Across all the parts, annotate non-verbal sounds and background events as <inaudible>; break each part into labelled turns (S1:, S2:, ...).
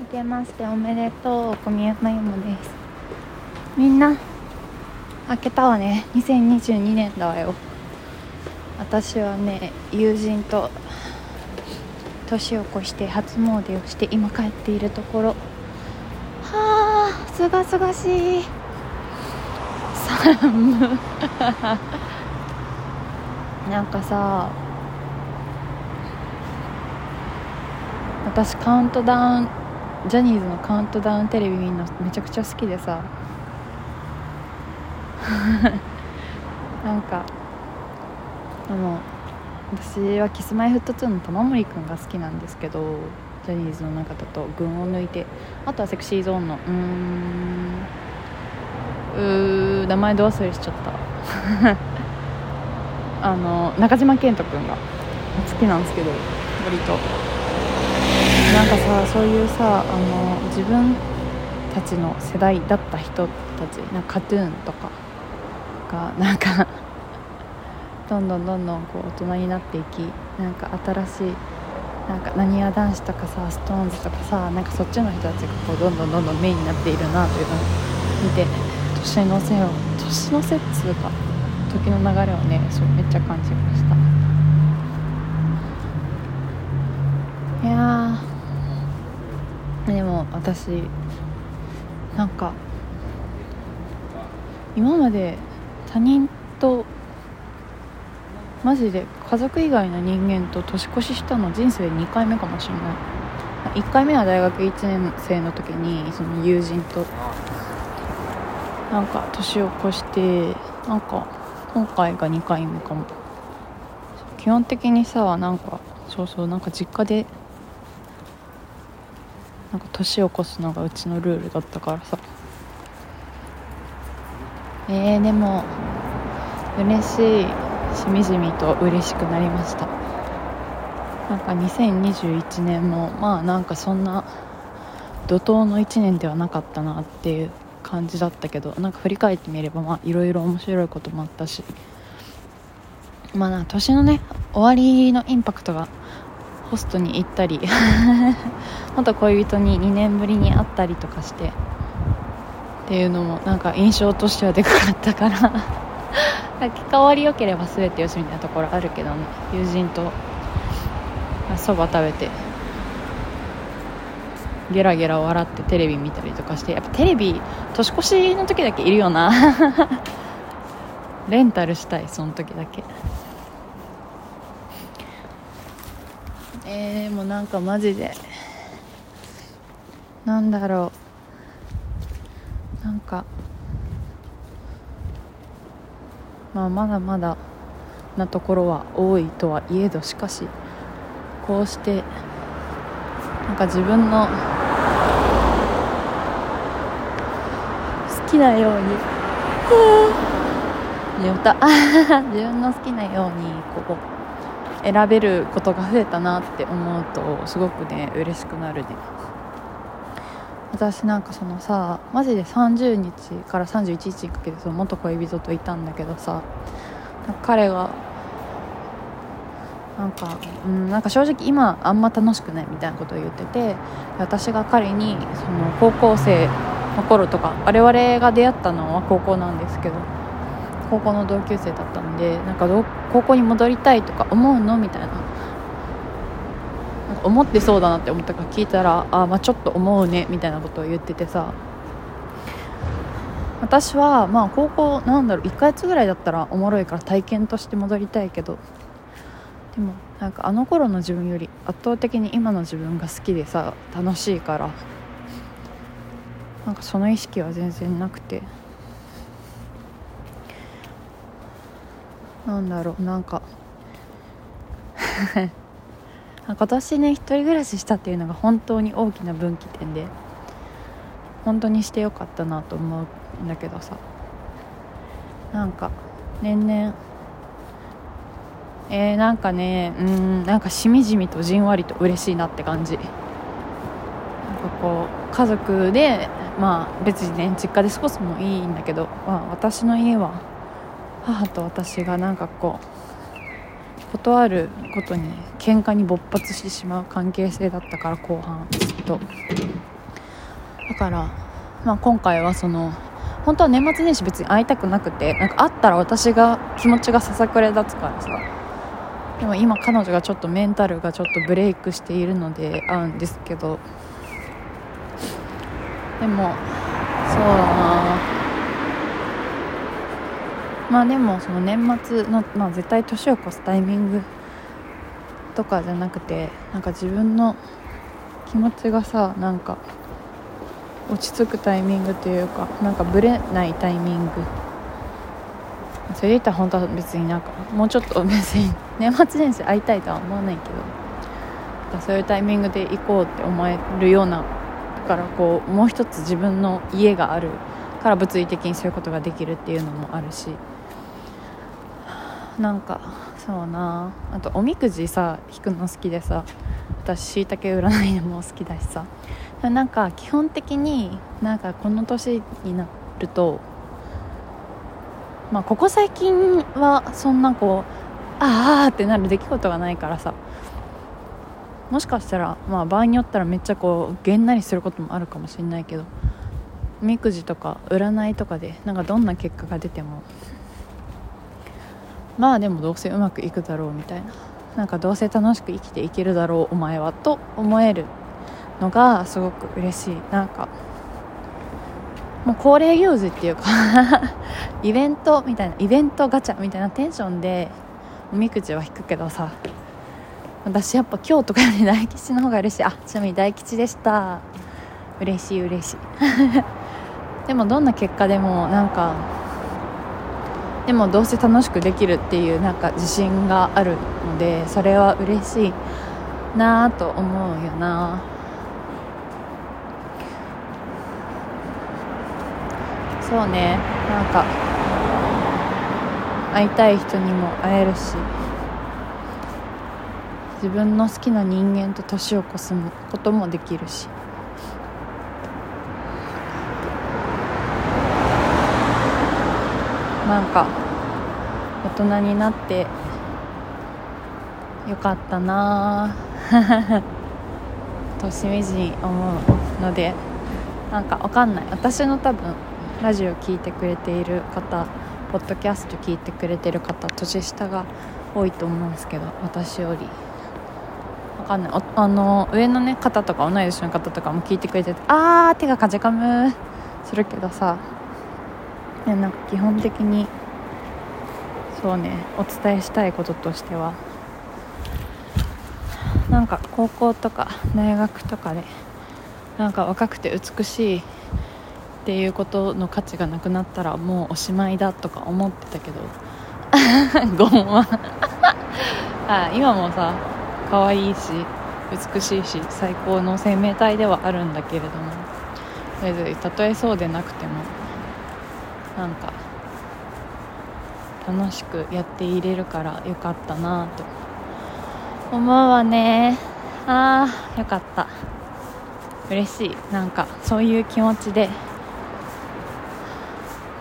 S1: 明けましておめでとう小宮山ゆもです。みんな明けたわね。2022年だわよ。私はね友人と年を越して初詣をして今帰っているところ。はあすがすがしい。寒 <laughs> なんかさ私カウントダウンジャニーズのカウントダウンテレビ見るのめちゃくちゃ好きでさ。<laughs> なんかあの私はキスマイフット2の玉森くんが好きなんですけどジャニーズの中だと群を抜いて。あとはセクシーゾーンのうーん。うー名前ど忘れしちゃった。<laughs> あの中島健人君が好きなんですけど割と。なんかさそういうさあの自分たちの世代だった人たちなんかカトゥーンとかがなんか <laughs> どんどんどんどんこう大人になっていきなんか新しいなんかなにわ男子とかさ SixTONES とかさなんかそっちの人たちがこうどんどんどんどんメインになっているなというのを見て年の瀬を年の瀬っつうか時の流れをねそうめっちゃ感じました。いやでも私なんか今まで他人とマジで家族以外の人間と年越ししたの人生で2回目かもしれない。1回目は大学1年生の時にその友人となんか年を越してなんか今回が2回目かも。基本的にさなんかそうそうなんか実家でなんか年を越すのがうちのルールだったからさ。えー、でも嬉しいしみじみと嬉しくなりました。なんか2021年もまあなんかそんな怒涛の1年ではなかったなっていう感じだったけどなんか振り返ってみればまあいろいろ面白いこともあったし。まあな年のね終わりのインパクトがホストに行ったり <laughs> 元恋人に2年ぶりに会ったりとかしてっていうのもなんか印象としてはでかかったから結果終わり良ければ全てよしみたいなところあるけどね友人とそば食べてゲラゲラ笑ってテレビ見たりとかしてやっぱテレビ年越しの時だけいるよな。<laughs> レンタルしたいその時だけ。えー、もうなんかマジでなんだろう。なんかまあまだまだなところは多いとはいえどしかしこうしてなんか自分の好きなように自分の好きなようにこう選べることが増えたなって思うとすごくね嬉しくなるね。私なんかそのさマジで30日から31日にかけてその元恋人といたんだけどさ彼がなんか、うん、なんか正直今あんま楽しくないみたいなことを言ってて私が彼にその高校生の頃とか我々が出会ったのは高校なんですけど高校の同級生だったんでなんか高校に戻りたいとか思うの？みたいな。なんか思ってそうだなって思ったから聞いたらあ、まあ、ちょっと思うねみたいなことを言っててさ。私はまあ高校なんだろう1ヶ月ぐらいだったらおもろいから体験として戻りたいけど。でもなんかあの頃の自分より圧倒的に今の自分が好きでさ楽しいからなんかその意識は全然なくて。なんだろうなんか。<laughs> 今年ね一人暮らししたっていうのが本当に大きな分岐点で本当にしてよかったなと思うんだけどさ。なんか年々。えー、なんかねうんなんかしみじみとじんわりと嬉しいなって感じ。なんかこう家族でまあ別にね実家で過ごすもいいんだけど、まあ、私の家は母と私がなんかこう断ることに喧嘩に勃発してしまう関係性だったから後半ずっと。だから、まあ、今回はその本当は年末年始別に会いたくなくてなんか会ったら私が気持ちがささくれ立つからさ。でも今彼女がちょっとメンタルがちょっとブレイクしているので会うんですけど。でもそうだな。まあでもその年末の、まあ、絶対年を越すタイミングとかじゃなくてなんか自分の気持ちがさなんか落ち着くタイミングというかなんかブレないタイミング。それで言ったら本当は別になんかもうちょっと別に <laughs> 年末年始会いたいとは思わないけどそういうタイミングで行こうって思えるようなだからこうもう一つ自分の家があるから物理的にそういうことができるっていうのもあるし。なんかそうな。あとおみくじさ引くの好きでさ。私しいたけ占いでも好きだしさ。なんか基本的になんかこの年になるとまあここ最近はそんなこうああってなる出来事がないからさ。もしかしたらまあ場合によったらめっちゃこうげんなりすることもあるかもしれないけどおみくじとか占いとかでなんかどんな結果が出てもまあでもどうせうまくいくだろうみたいな。なんかどうせ楽しく生きていけるだろうお前はと思えるのがすごく嬉しい。なんかもう恒例行事っていうか <laughs> イベントみたいなイベントガチャみたいなテンションでおみくじは引くけどさ私やっぱ今日とかより大吉の方が嬉しい。あちなみに大吉でした。嬉しい嬉しい。<laughs> でもどんな結果でもなんかでもどうせ楽しくできるっていうなんか自信があるのでそれは嬉しいなと思うよな。そうね。なんか会いたい人にも会えるし自分の好きな人間と年を越すこともできるし。なんか大人になってよかったな。<laughs> としみじみ思うのでなんかわかんない。私の多分ラジオ聴いてくれている方ポッドキャスト聞いてくれてる方年下が多いと思うんですけど私より。わかんない。あの上のね方とか同い年の方とかも聞いてくれててあー手がかじかむ。するけどさなんか基本的にそうねお伝えしたいこととしては。なんか高校とか大学とかでなんか若くて美しいっていうことの価値がなくなったらもうおしまいだとか思ってたけど。<laughs> ごん。わ <laughs> あ今もさ可愛いし美しいし最高の生命体ではあるんだけれども。別にたとえそうでなくても。なんか楽しくやっていれるからよかったなと思うわね。ああよかった。嬉しい。なんかそういう気持ちで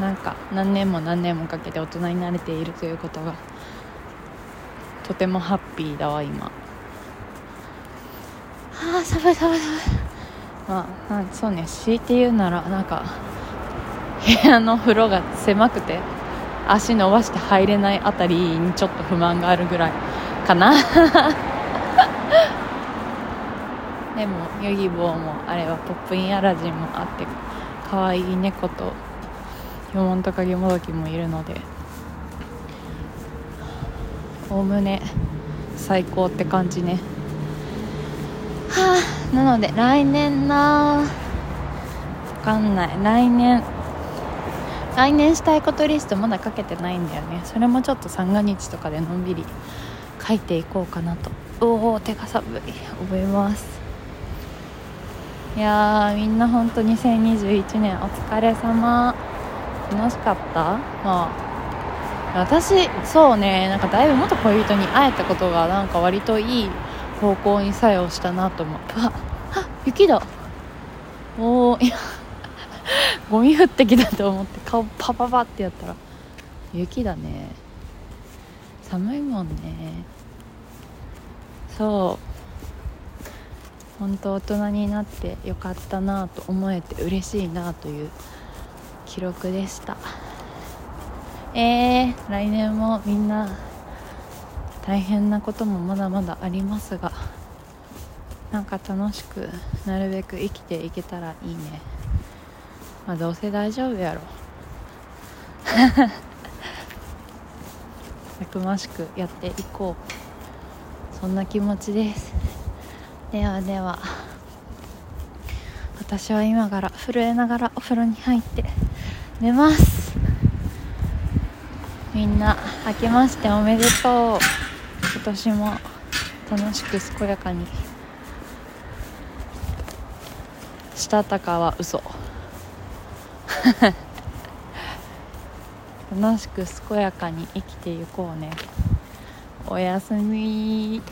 S1: なんか何年も何年もかけて大人になれているということがとてもハッピーだわ今。ああ寒い寒い寒い。まあそうね強いて言うならなんか部屋の風呂が狭くて足伸ばして入れないあたりにちょっと不満があるぐらいかな。<laughs> でもヨギボーもあれはポップインアラジンもあって可愛い猫とヒョモントカゲモドキもいるのでおおむね最高って感じね。はあなので来年なわかんない。来年来年したいことリストまだ書けてないんだよね。それもちょっと三が日とかでのんびり書いていこうかなと。おお手が寒い。覚えます。いやーみんな本当2021年お疲れ様。楽しかった？まあ私そうね。なんかだいぶ元恋人に会えたことがなんか割といい方向に作用したなと思ってああ雪だ。おおいやゴミ降ってきたと思って顔パパパってやったら雪だね。寒いもんね。そう。本当大人になってよかったなと思えて嬉しいなという記録でした。えー、来年もみんな大変なこともまだまだありますがなんか楽しくなるべく生きていけたらいいね。まあどうせ大丈夫やろ。<laughs> たくましくやっていこう。そんな気持ちです。ではでは。私は今から震えながらお風呂に入って寝ます。みんな明けましておめでとう。今年も楽しく健やかに。したたかは嘘。<laughs> 楽しく健やかに生きていこうね。おやすみ。